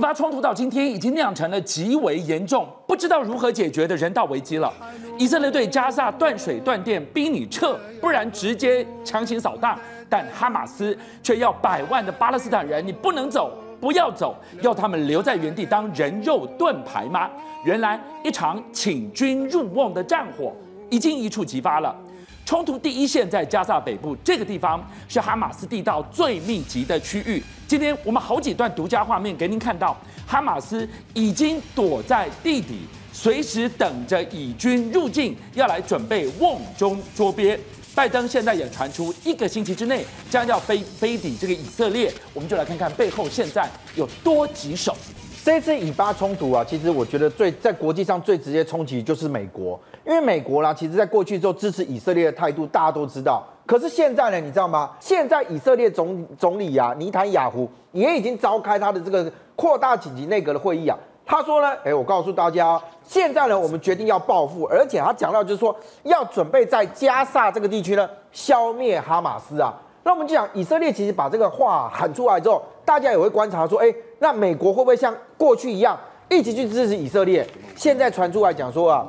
以巴冲突到今天已经酿成了极为严重、不知道如何解决的人道危机了。以色列对加萨断水断电，逼你撤，不然直接强行扫荡。但哈马斯却要百万的巴勒斯坦人，你不能走，不要走，要他们留在原地当人肉盾牌吗？原来一场请君入瓮的战火已经一触即发了。冲突第一线在加萨北部这个地方，是哈马斯地道最密集的区域。今天我们好几段独家画面给您看到，哈马斯已经躲在地底，随时等着以军入境，要来准备瓮中捉鳖。拜登现在也传出一个星期之内将要飞飞抵这个以色列，我们就来看看背后现在有多棘手。这次以巴冲突啊，其实我觉得最在国际上最直接冲击就是美国，因为美国啦，其实在过去之后支持以色列的态度大家都知道。可是现在呢，你知道吗？现在以色列总总理啊，尼坦雅胡也已经召开他的这个扩大紧急内阁的会议啊。他说呢，哎，我告诉大家，现在呢，我们决定要报复，而且他讲到就是说要准备在加萨这个地区呢消灭哈马斯啊。那我们就讲，以色列其实把这个话喊出来之后，大家也会观察说，哎。那美国会不会像过去一样一起去支持以色列？现在传出来讲说啊，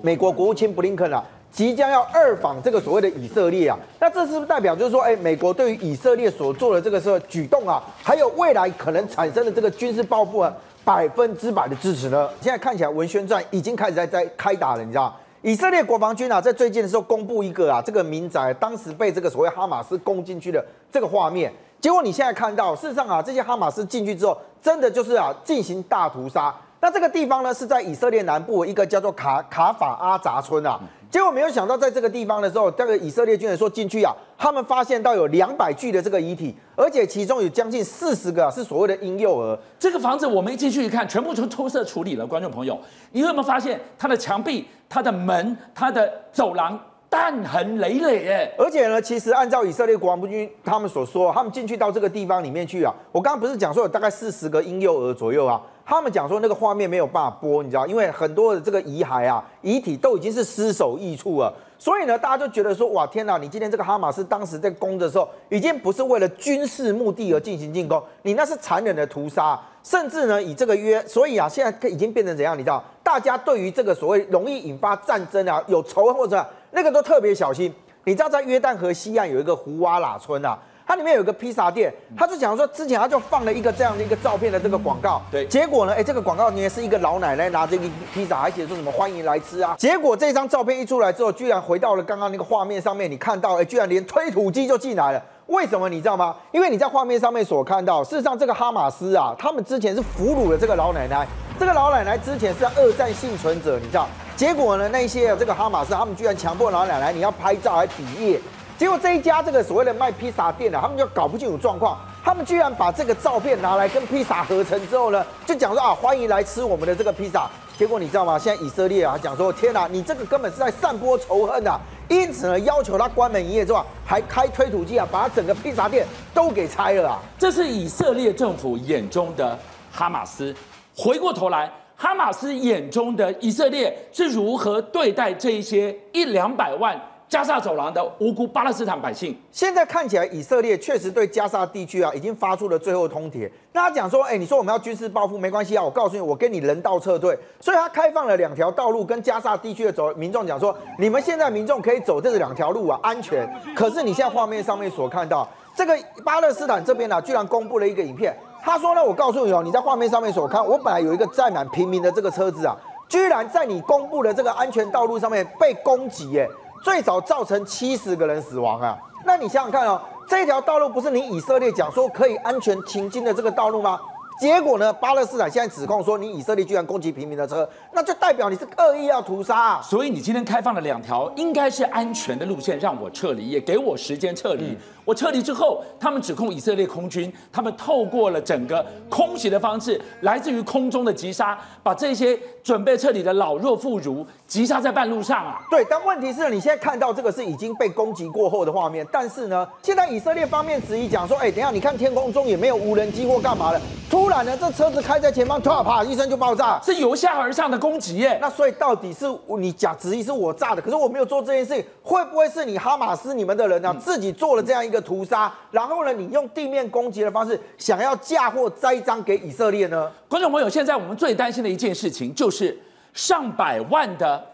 美国国务卿布林肯啊，即将要二访这个所谓的以色列啊，那这是不是代表就是说，哎，美国对于以色列所做的这个是举动啊，还有未来可能产生的这个军事报复啊，百分之百的支持呢？现在看起来文宣战已经开始在在开打了，你知道？以色列国防军啊，在最近的时候公布一个啊，这个民宅当时被这个所谓哈马斯攻进去的这个画面。结果你现在看到，事实上啊，这些哈马斯进去之后，真的就是啊进行大屠杀。那这个地方呢，是在以色列南部一个叫做卡卡法阿扎村啊。结果没有想到，在这个地方的时候，这个以色列军人说进去啊，他们发现到有两百具的这个遗体，而且其中有将近四十个是所谓的婴幼儿。这个房子我们一进去一看，全部都偷色处理了。观众朋友，你有没有发现它的墙壁、它的门、它的走廊？弹痕累累哎，而且呢，其实按照以色列国防部军他们所说，他们进去到这个地方里面去啊，我刚刚不是讲说有大概四十个婴幼儿左右啊，他们讲说那个画面没有办法播，你知道，因为很多的这个遗骸啊、遗体都已经是失手异处了，所以呢，大家就觉得说，哇，天哪，你今天这个哈马斯当时在攻的时候，已经不是为了军事目的而进行进攻，你那是残忍的屠杀，甚至呢，以这个约，所以啊，现在已经变成怎样，你知道，大家对于这个所谓容易引发战争啊，有仇恨或者。那个都特别小心，你知道在约旦河西岸有一个胡瓦拉村啊，它里面有个披萨店，他就讲说之前他就放了一个这样的一个照片的这个广告，对，结果呢，哎，这个广告里面是一个老奶奶拿着一个披萨，还写说什么欢迎来吃啊，结果这张照片一出来之后，居然回到了刚刚那个画面上面，你看到，哎，居然连推土机就进来了，为什么你知道吗？因为你在画面上面所看到，事实上这个哈马斯啊，他们之前是俘虏了这个老奶奶，这个老奶奶之前是二战幸存者，你知道。结果呢？那些这个哈马斯，他们居然强迫老奶奶你要拍照还比耶。结果这一家这个所谓的卖披萨店的，他们就搞不清楚状况，他们居然把这个照片拿来跟披萨合成之后呢，就讲说啊，欢迎来吃我们的这个披萨。结果你知道吗？现在以色列啊讲说，天哪，你这个根本是在散播仇恨啊！因此呢，要求他关门营业之后，还开推土机啊，把他整个披萨店都给拆了啊！这是以色列政府眼中的哈马斯。回过头来。哈马斯眼中的以色列是如何对待这一些一两百万加沙走廊的无辜巴勒斯坦百姓？现在看起来，以色列确实对加沙地区啊已经发出了最后通牒。那他讲说，哎，你说我们要军事报复没关系啊，我告诉你，我跟你人道撤退。所以他开放了两条道路，跟加沙地区的走民众讲说，你们现在民众可以走这两条路啊，安全。可是你现在画面上面所看到，这个巴勒斯坦这边啊，居然公布了一个影片。他说呢，我告诉你哦，你在画面上面所看，我本来有一个载满平民的这个车子啊，居然在你公布的这个安全道路上面被攻击耶，最早造成七十个人死亡啊。那你想想看哦，这条道路不是你以色列讲说可以安全行经的这个道路吗？结果呢？巴勒斯坦现在指控说，你以色列居然攻击平民的车，那就代表你是恶意要屠杀啊。所以你今天开放了两条应该是安全的路线，让我撤离，也给我时间撤离。嗯、我撤离之后，他们指控以色列空军，他们透过了整个空袭的方式，来自于空中的击杀，把这些准备撤离的老弱妇孺击杀在半路上啊。对，但问题是你现在看到这个是已经被攻击过后的画面，但是呢，现在以色列方面质疑讲说，哎，等一下，你看天空中也没有无人机或干嘛的，突。然呢，这车子开在前方，突然啪一声就爆炸，是由下而上的攻击耶。那所以到底是你假质疑是我炸的，可是我没有做这件事情，会不会是你哈马斯你们的人呢、啊、自己做了这样一个屠杀，然后呢，你用地面攻击的方式想要嫁祸栽赃给以色列呢？观众朋友，现在我们最担心的一件事情就是上百万的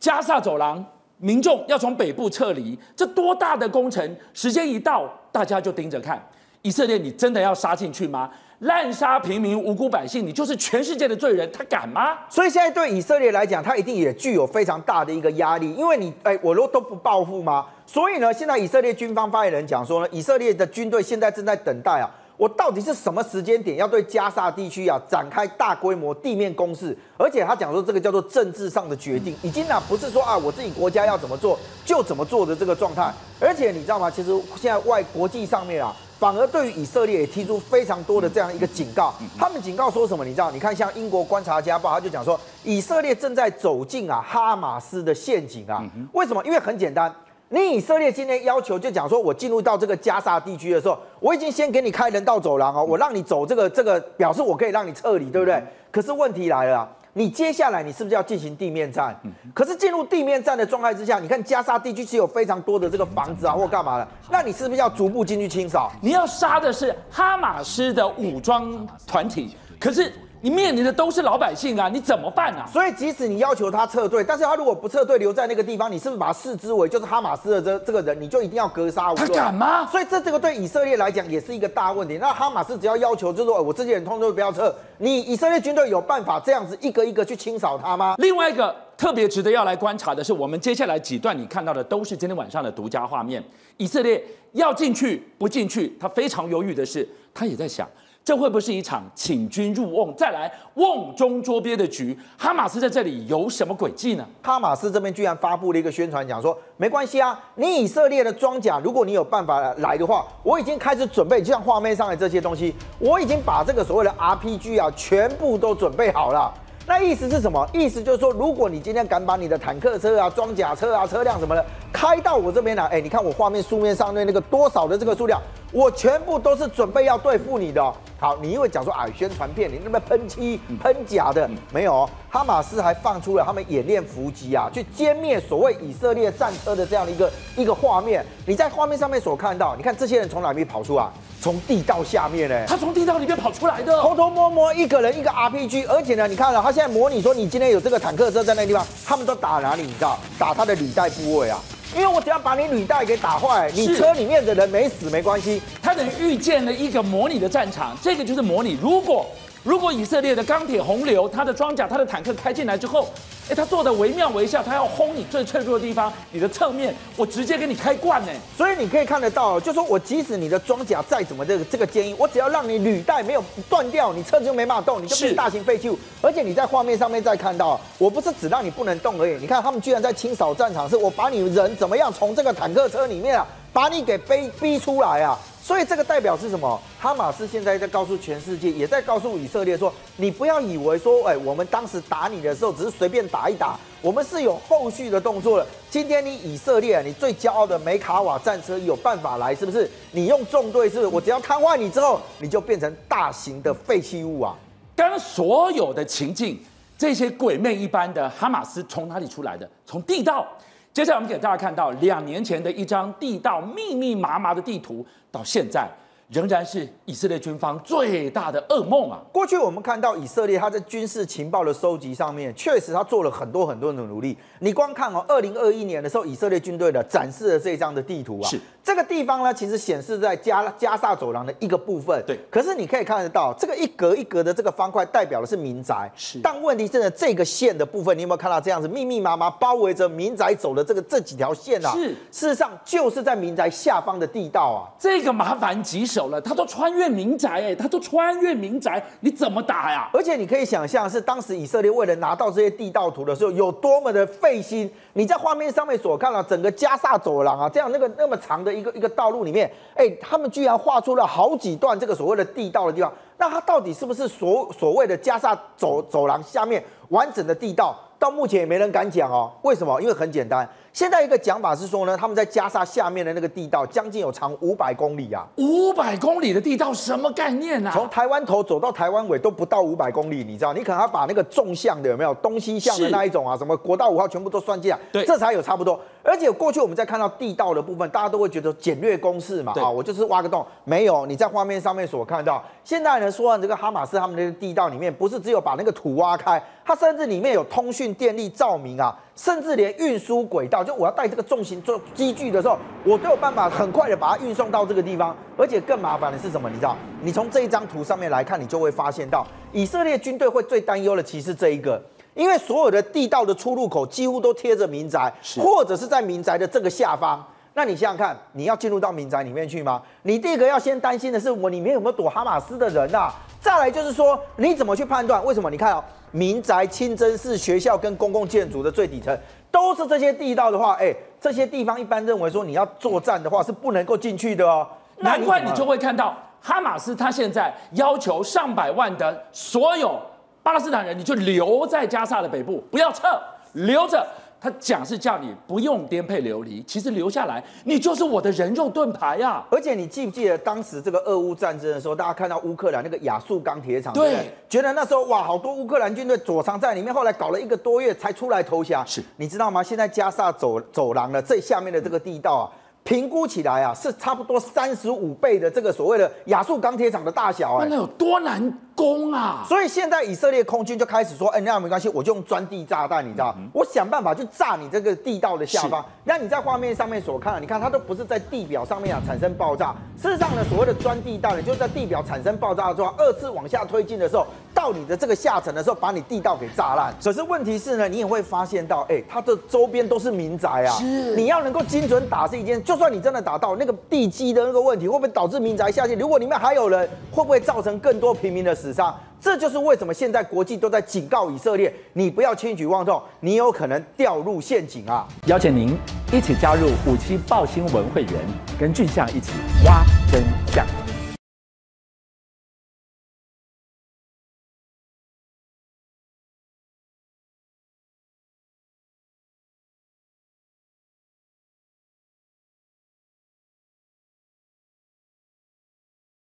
加萨走廊民众要从北部撤离，这多大的工程？时间一到，大家就盯着看，以色列，你真的要杀进去吗？滥杀平民无辜百姓，你就是全世界的罪人，他敢吗？所以现在对以色列来讲，他一定也具有非常大的一个压力，因为你哎，我都都不报复吗？所以呢，现在以色列军方发言人讲说呢，以色列的军队现在正在等待啊，我到底是什么时间点要对加沙地区啊展开大规模地面攻势？而且他讲说这个叫做政治上的决定，已经啊不是说啊我自己国家要怎么做就怎么做的这个状态。而且你知道吗？其实现在外国际上面啊。反而对于以色列也提出非常多的这样一个警告，他们警告说什么？你知道？你看像英国观察家报，他就讲说，以色列正在走进啊哈马斯的陷阱啊。为什么？因为很简单，你以色列今天要求就讲说，我进入到这个加沙地区的时候，我已经先给你开人道走廊哦，我让你走这个这个，表示我可以让你撤离，对不对？可是问题来了。你接下来你是不是要进行地面战？可是进入地面战的状态之下，你看加沙地区是有非常多的这个房子啊，或干嘛的？那你是不是要逐步进去清扫？你要杀的是哈马斯的武装团体，可是。你面临的都是老百姓啊，你怎么办啊？所以即使你要求他撤退，但是他如果不撤退，留在那个地方，你是不是把他视之为就是哈马斯的这这个人，你就一定要格杀无论？他敢吗？所以这这个对以色列来讲也是一个大问题。那哈马斯只要要求就是说，我这些人通通不要撤，你以色列军队有办法这样子一个一个去清扫他吗？另外一个特别值得要来观察的是，我们接下来几段你看到的都是今天晚上的独家画面。以色列要进去不进去，他非常犹豫的是，他也在想。这会不会是一场请君入瓮，再来瓮中捉鳖的局？哈马斯在这里有什么诡计呢？哈马斯这边居然发布了一个宣传，讲说没关系啊，你以色列的装甲，如果你有办法来的话，我已经开始准备，就像画面上的这些东西，我已经把这个所谓的 RPG 啊，全部都准备好了。那意思是什么？意思就是说，如果你今天敢把你的坦克车啊、装甲车啊、车辆什么的开到我这边来，哎，你看我画面书面上面那个多少的这个数量，我全部都是准备要对付你的。好，你因为讲说啊，宣传片，你那边喷漆、喷假的，没有。哈马斯还放出了他们演练伏击啊，去歼灭所谓以色列战车的这样的一个一个画面。你在画面上面所看到，你看这些人从哪里跑出来？从地道下面呢？他从地道里面跑出来的，偷偷摸摸一个人一个 RPG，而且呢，你看了他现在模拟说，你今天有这个坦克车在那个地方，他们都打哪里？你知道？打他的履带部位啊。因为我只要把你履带给打坏，你车里面的人没死没关系。他等于遇见了一个模拟的战场，这个就是模拟。如果如果以色列的钢铁洪流，他的装甲、他的坦克开进来之后，哎，他做的惟妙惟肖，他要轰你最脆弱的地方，你的侧面，我直接给你开罐呢。所以你可以看得到，就说我即使你的装甲再怎么这个这个坚硬，我只要让你履带没有断掉，你车子就没办法动，你就变大型废弃物。而且你在画面上面再看到，我不是只让你不能动而已，你看他们居然在清扫战场，是我把你人怎么样从这个坦克车里面啊，把你给逼逼出来啊。所以这个代表是什么？哈马斯现在在告诉全世界，也在告诉以色列说：你不要以为说，哎，我们当时打你的时候只是随便打一打，我们是有后续的动作的。今天你以色列，你最骄傲的梅卡瓦战车有办法来，是不是？你用纵队是不是？我只要瘫痪你之后，你就变成大型的废弃物啊！刚刚所有的情境，这些鬼魅一般的哈马斯从哪里出来的？从地道。接下来我们给大家看到两年前的一张地道密密麻麻的地图，到现在。仍然是以色列军方最大的噩梦啊！过去我们看到以色列他在军事情报的收集上面，确实他做了很多很多的努力。你光看哦，二零二一年的时候，以色列军队的展示了这张的地图啊，是这个地方呢，其实显示在加加萨走廊的一个部分。对，可是你可以看得到，这个一格一格的这个方块代表的是民宅。是，但问题是呢，这个线的部分，你有没有看到这样子密密麻麻包围着民宅走的这个这几条线啊？是，事实上就是在民宅下方的地道啊。这个麻烦棘手了，他都穿越民宅，哎，他都穿越民宅，你怎么打呀？而且你可以想象，是当时以色列为了拿到这些地道图的时候，有多么的费心。你在画面上面所看到整个加萨走廊啊，这样那个那么长的一个一个道路里面，哎，他们居然画出了好几段这个所谓的地道的地方。那它到底是不是所所谓的加沙走走廊下面完整的地道？到目前也没人敢讲哦。为什么？因为很简单。现在一个讲法是说呢，他们在加沙下面的那个地道将近有长五百公里啊，五百公里的地道什么概念啊？从台湾头走到台湾尾都不到五百公里，你知道？你可能要把那个纵向的有没有东西向的那一种啊，什么国道五号全部都算进来，对，这才有差不多。而且过去我们在看到地道的部分，大家都会觉得简略公式嘛，啊，我就是挖个洞，没有。你在画面上面所看到，现在呢说这个哈马斯他们那个地道里面，不是只有把那个土挖开，它甚至里面有通讯、电力、照明啊。甚至连运输轨道，就我要带这个重型做机具的时候，我都有办法很快的把它运送到这个地方。而且更麻烦的是什么？你知道？你从这一张图上面来看，你就会发现到以色列军队会最担忧的其实这一个，因为所有的地道的出入口几乎都贴着民宅，或者是在民宅的这个下方。那你想想看，你要进入到民宅里面去吗？你第一个要先担心的是我里面有没有躲哈马斯的人啊？再来就是说，你怎么去判断？为什么？你看哦。民宅、清真寺、学校跟公共建筑的最底层都是这些地道的话，哎，这些地方一般认为说你要作战的话是不能够进去的哦。难怪你就会看到哈马斯他现在要求上百万的所有巴勒斯坦人，你就留在加萨的北部，不要撤，留着。他讲是叫你不用颠沛流离，其实留下来，你就是我的人肉盾牌呀、啊！而且你记不记得当时这个俄乌战争的时候，大家看到乌克兰那个亚速钢铁厂，对，对，觉得那时候哇，好多乌克兰军队躲藏在里面，后来搞了一个多月才出来投降。是，你知道吗？现在加沙走走廊的最下面的这个地道啊。评估起来啊，是差不多三十五倍的这个所谓的亚速钢铁厂的大小哎，那有多难攻啊？所以现在以色列空军就开始说，哎，那没关系，我就用钻地炸弹，你知道，我想办法去炸你这个地道的下方。那你在画面上面所看，你看它都不是在地表上面啊产生爆炸，事实上呢，所谓的钻地道呢，就是在地表产生爆炸的时候，二次往下推进的时候，到你的这个下层的时候，把你地道给炸烂。可是问题是呢，你也会发现到，哎，它的周边都是民宅啊，是，你要能够精准打是一件，就算你真的打到那个地基的那个问题，会不会导致民宅下陷？如果里面还有人，会不会造成更多平民的死伤？这就是为什么现在国际都在警告以色列，你不要轻举妄动，你有可能掉入陷阱啊！邀请您一起加入五七报新闻会员，跟俊相一起挖真。